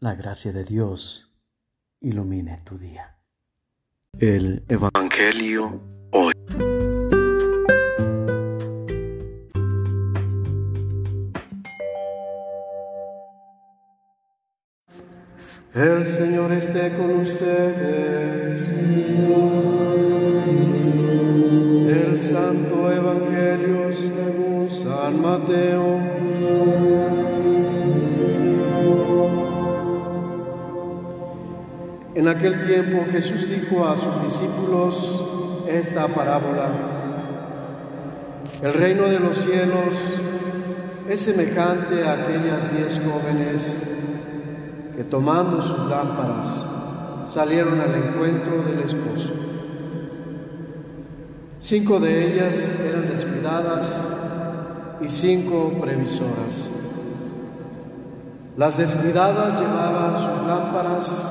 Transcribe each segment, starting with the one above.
la gracia de Dios ilumine tu día. El Evangelio hoy. El Señor esté con ustedes. El Santo Evangelio según San Mateo. En aquel tiempo Jesús dijo a sus discípulos esta parábola. El reino de los cielos es semejante a aquellas diez jóvenes que tomando sus lámparas salieron al encuentro del esposo. Cinco de ellas eran descuidadas y cinco previsoras. Las descuidadas llevaban sus lámparas,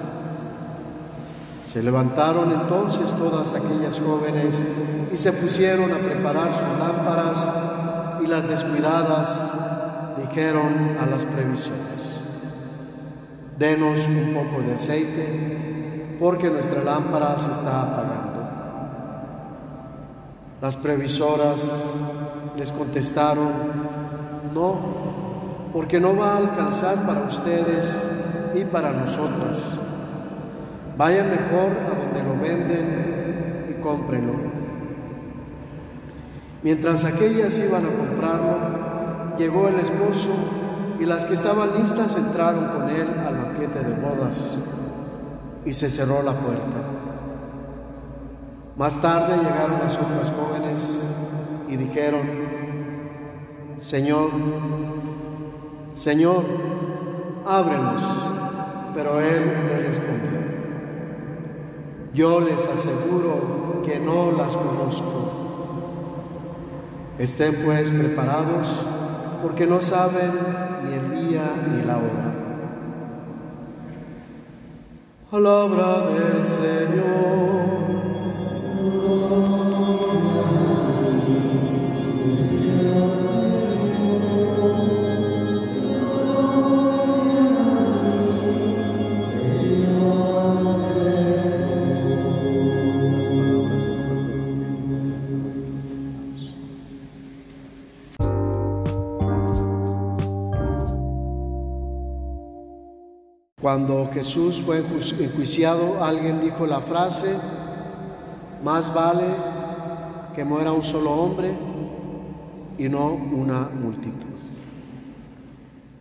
Se levantaron entonces todas aquellas jóvenes y se pusieron a preparar sus lámparas y las descuidadas dijeron a las previsiones denos un poco de aceite, porque nuestra lámpara se está apagando. Las previsoras les contestaron, no, porque no va a alcanzar para ustedes y para nosotras. Vayan mejor a donde lo venden y cómprenlo. Mientras aquellas iban a comprarlo, llegó el esposo y las que estaban listas entraron con él al banquete de bodas y se cerró la puerta. Más tarde llegaron las otras jóvenes y dijeron, Señor, Señor, ábrenos. Pero él les respondió, yo les aseguro que no las conozco. Estén pues preparados porque no saben ni el día ni la hora. Palabra del Señor. Cuando Jesús fue enjuiciado, alguien dijo la frase, más vale que muera un solo hombre y no una multitud.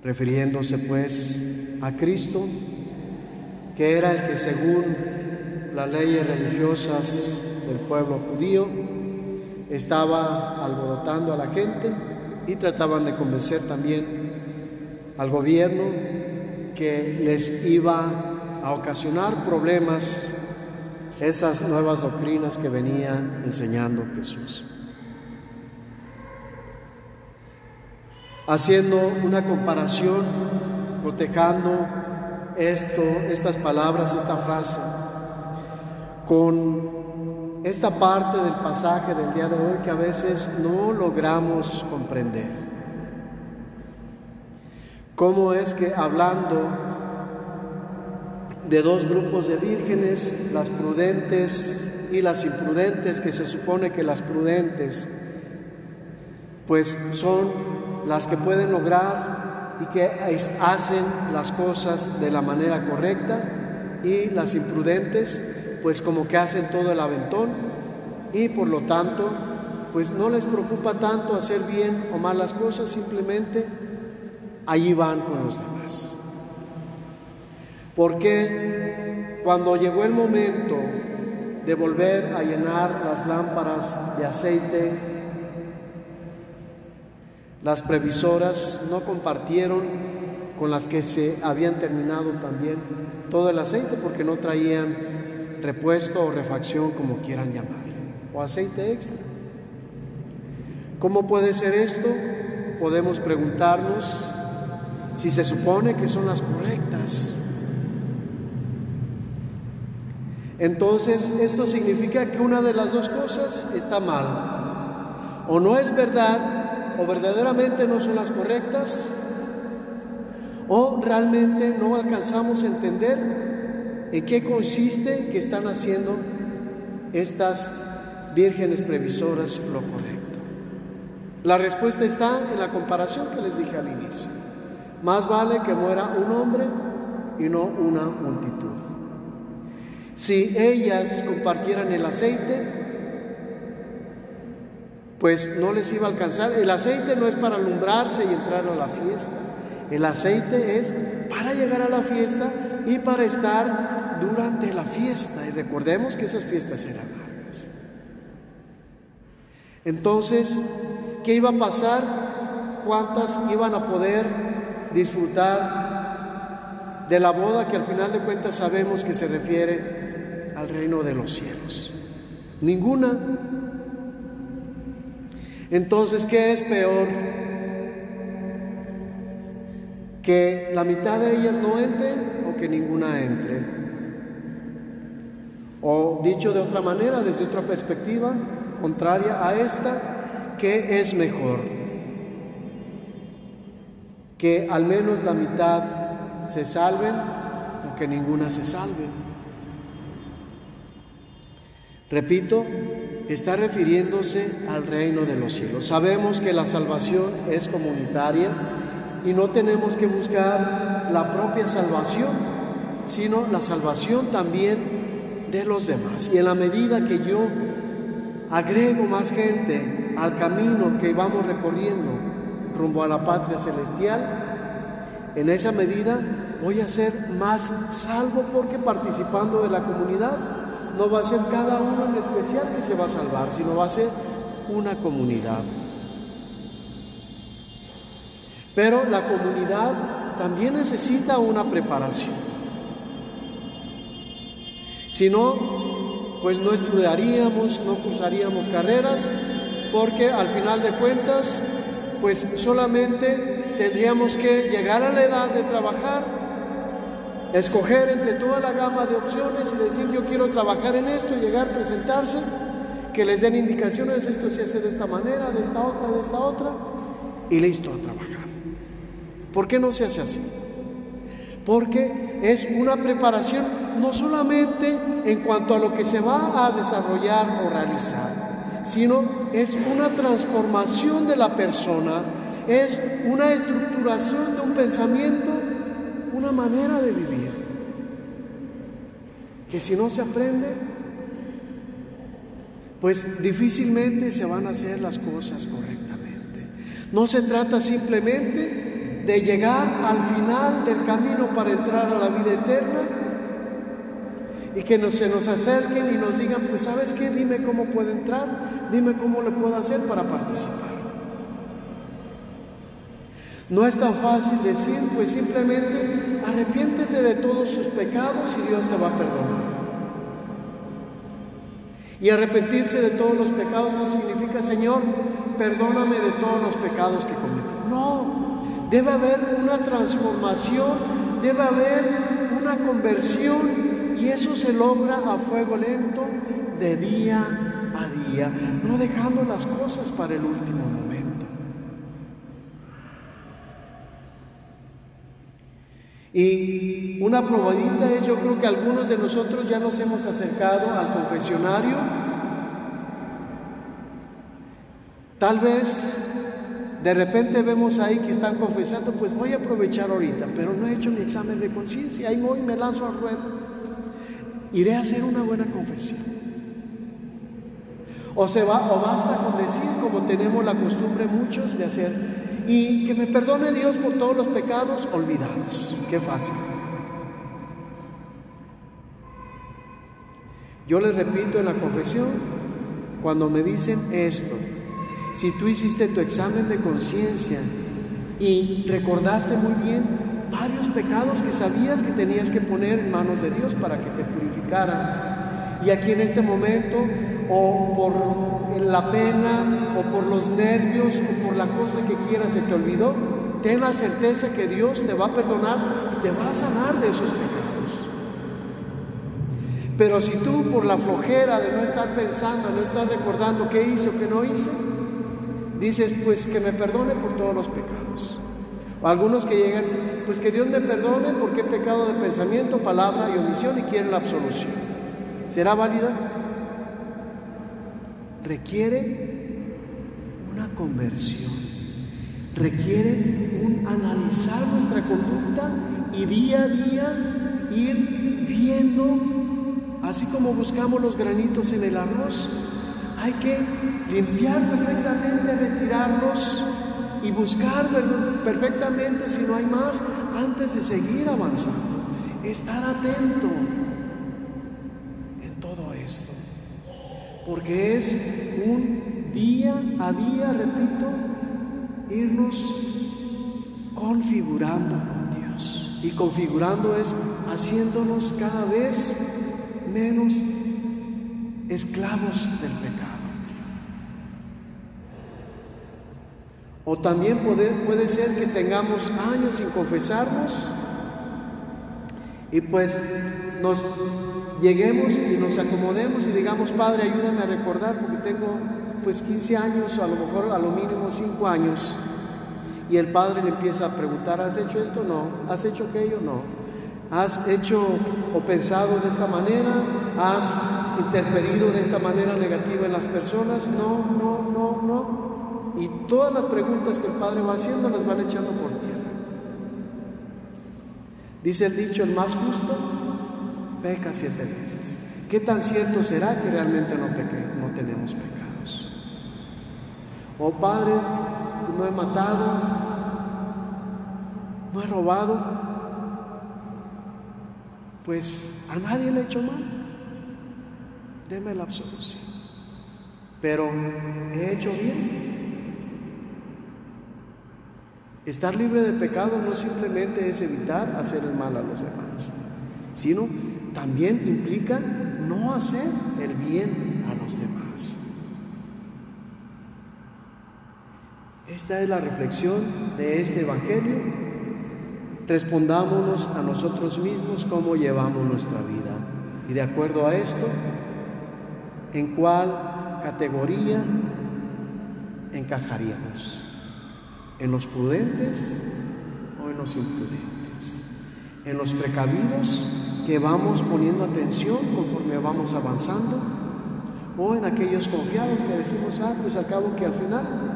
Refiriéndose pues a Cristo, que era el que según las leyes religiosas del pueblo judío estaba alborotando a la gente y trataban de convencer también al gobierno que les iba a ocasionar problemas esas nuevas doctrinas que venía enseñando Jesús. Haciendo una comparación, cotejando esto, estas palabras, esta frase, con esta parte del pasaje del día de hoy que a veces no logramos comprender. ¿Cómo es que hablando de dos grupos de vírgenes, las prudentes y las imprudentes, que se supone que las prudentes pues son las que pueden lograr y que hacen las cosas de la manera correcta y las imprudentes pues como que hacen todo el aventón y por lo tanto pues no les preocupa tanto hacer bien o mal las cosas, simplemente allí van con los demás. Porque cuando llegó el momento de volver a llenar las lámparas de aceite, las previsoras no compartieron con las que se habían terminado también todo el aceite porque no traían repuesto o refacción, como quieran llamarlo, o aceite extra. ¿Cómo puede ser esto? Podemos preguntarnos si se supone que son las correctas. Entonces, esto significa que una de las dos cosas está mal. O no es verdad, o verdaderamente no son las correctas, o realmente no alcanzamos a entender en qué consiste que están haciendo estas vírgenes previsoras lo correcto. La respuesta está en la comparación que les dije al inicio. Más vale que muera un hombre y no una multitud. Si ellas compartieran el aceite, pues no les iba a alcanzar. El aceite no es para alumbrarse y entrar a la fiesta. El aceite es para llegar a la fiesta y para estar durante la fiesta. Y recordemos que esas fiestas eran largas. Entonces, ¿qué iba a pasar? ¿Cuántas iban a poder disfrutar de la boda que al final de cuentas sabemos que se refiere al reino de los cielos? Ninguna. Entonces, ¿qué es peor? que la mitad de ellas no entren o que ninguna entre. O dicho de otra manera, desde otra perspectiva, contraria a esta, ¿qué es mejor? Que al menos la mitad se salven o que ninguna se salve. Repito, está refiriéndose al reino de los cielos. Sabemos que la salvación es comunitaria y no tenemos que buscar la propia salvación, sino la salvación también de los demás. Y en la medida que yo agrego más gente al camino que vamos recorriendo rumbo a la patria celestial, en esa medida voy a ser más salvo porque participando de la comunidad no va a ser cada uno en especial que se va a salvar, sino va a ser una comunidad. Pero la comunidad también necesita una preparación. Si no, pues no estudiaríamos, no cursaríamos carreras, porque al final de cuentas, pues solamente tendríamos que llegar a la edad de trabajar, escoger entre toda la gama de opciones y decir yo quiero trabajar en esto llegar presentarse, que les den indicaciones, esto se hace de esta manera, de esta otra, de esta otra, y listo a trabajar. ¿Por qué no se hace así? Porque es una preparación no solamente en cuanto a lo que se va a desarrollar o realizar, sino es una transformación de la persona, es una estructuración de un pensamiento, una manera de vivir, que si no se aprende, pues difícilmente se van a hacer las cosas correctamente. No se trata simplemente de llegar al final del camino para entrar a la vida eterna y que no, se nos acerquen y nos digan, pues sabes qué, dime cómo puedo entrar, dime cómo le puedo hacer para participar. No es tan fácil decir, pues simplemente arrepiéntete de todos sus pecados y Dios te va a perdonar. Y arrepentirse de todos los pecados no significa, Señor, perdóname de todos los pecados que cometí. No, Debe haber una transformación, debe haber una conversión y eso se logra a fuego lento de día a día, no dejando las cosas para el último momento. Y una probadita es, yo creo que algunos de nosotros ya nos hemos acercado al confesionario, tal vez de repente vemos ahí que están confesando, pues voy a aprovechar ahorita, pero no he hecho mi examen de conciencia, ahí voy, me lanzo al ruedo. Iré a hacer una buena confesión. O se va, o basta con decir, como tenemos la costumbre muchos de hacer, y que me perdone Dios por todos los pecados olvidados. Qué fácil. Yo les repito en la confesión, cuando me dicen esto, si tú hiciste tu examen de conciencia y recordaste muy bien, varios pecados que sabías que tenías que poner en manos de Dios para que te purificara. Y aquí en este momento, o por la pena, o por los nervios, o por la cosa que quieras, se te olvidó, ten la certeza que Dios te va a perdonar y te va a sanar de esos pecados. Pero si tú por la flojera de no estar pensando, no estar recordando qué hice o qué no hice, dices pues que me perdone por todos los pecados. Algunos que llegan, pues que Dios me perdone porque he pecado de pensamiento, palabra y omisión y quieren la absolución. ¿Será válida? Requiere una conversión requiere un analizar nuestra conducta y día a día ir viendo, así como buscamos los granitos en el arroz, hay que limpiar perfectamente, retirarlos y buscar perfectamente si no hay más antes de seguir avanzando. Estar atento en todo esto, porque es un día a día, repito, irnos configurando con Dios. Y configurando es haciéndonos cada vez menos esclavos del pecado. O también puede, puede ser que tengamos años sin confesarnos y pues nos lleguemos y nos acomodemos y digamos, Padre, ayúdame a recordar porque tengo pues 15 años o a lo mejor a lo mínimo 5 años y el padre le empieza a preguntar, ¿has hecho esto? No. ¿Has hecho aquello? No. ¿Has hecho o pensado de esta manera? ¿Has interferido de esta manera negativa en las personas? No, no, no, no. Y todas las preguntas que el padre va haciendo las van echando por tierra. Dice el dicho, el más justo peca siete veces. ¿Qué tan cierto será que realmente no, no tenemos pecados? Oh Padre, no he matado, no he robado, pues a nadie le he hecho mal. Deme la absolución. Pero he hecho bien. Estar libre de pecado no simplemente es evitar hacer el mal a los demás, sino también implica no hacer el bien a los demás. Esta es la reflexión de este Evangelio. Respondámonos a nosotros mismos cómo llevamos nuestra vida. Y de acuerdo a esto, ¿en cuál categoría encajaríamos? ¿En los prudentes o en los imprudentes? ¿En los precavidos que vamos poniendo atención conforme vamos avanzando? ¿O en aquellos confiados que decimos, ah, pues al cabo que al final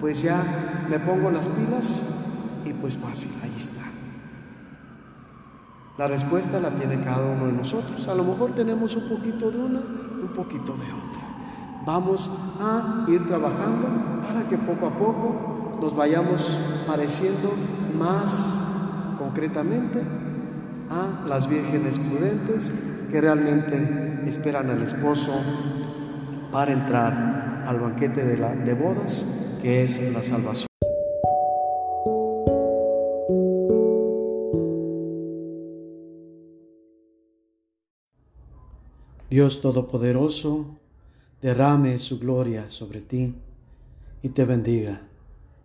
pues ya me pongo las pilas y pues fácil, ahí está. La respuesta la tiene cada uno de nosotros. A lo mejor tenemos un poquito de una, un poquito de otra. Vamos a ir trabajando para que poco a poco nos vayamos pareciendo más concretamente a las vírgenes prudentes que realmente esperan al esposo para entrar al banquete de, bodas que es la salvación. Dios Todopoderoso, derrame su gloria sobre ti y te bendiga.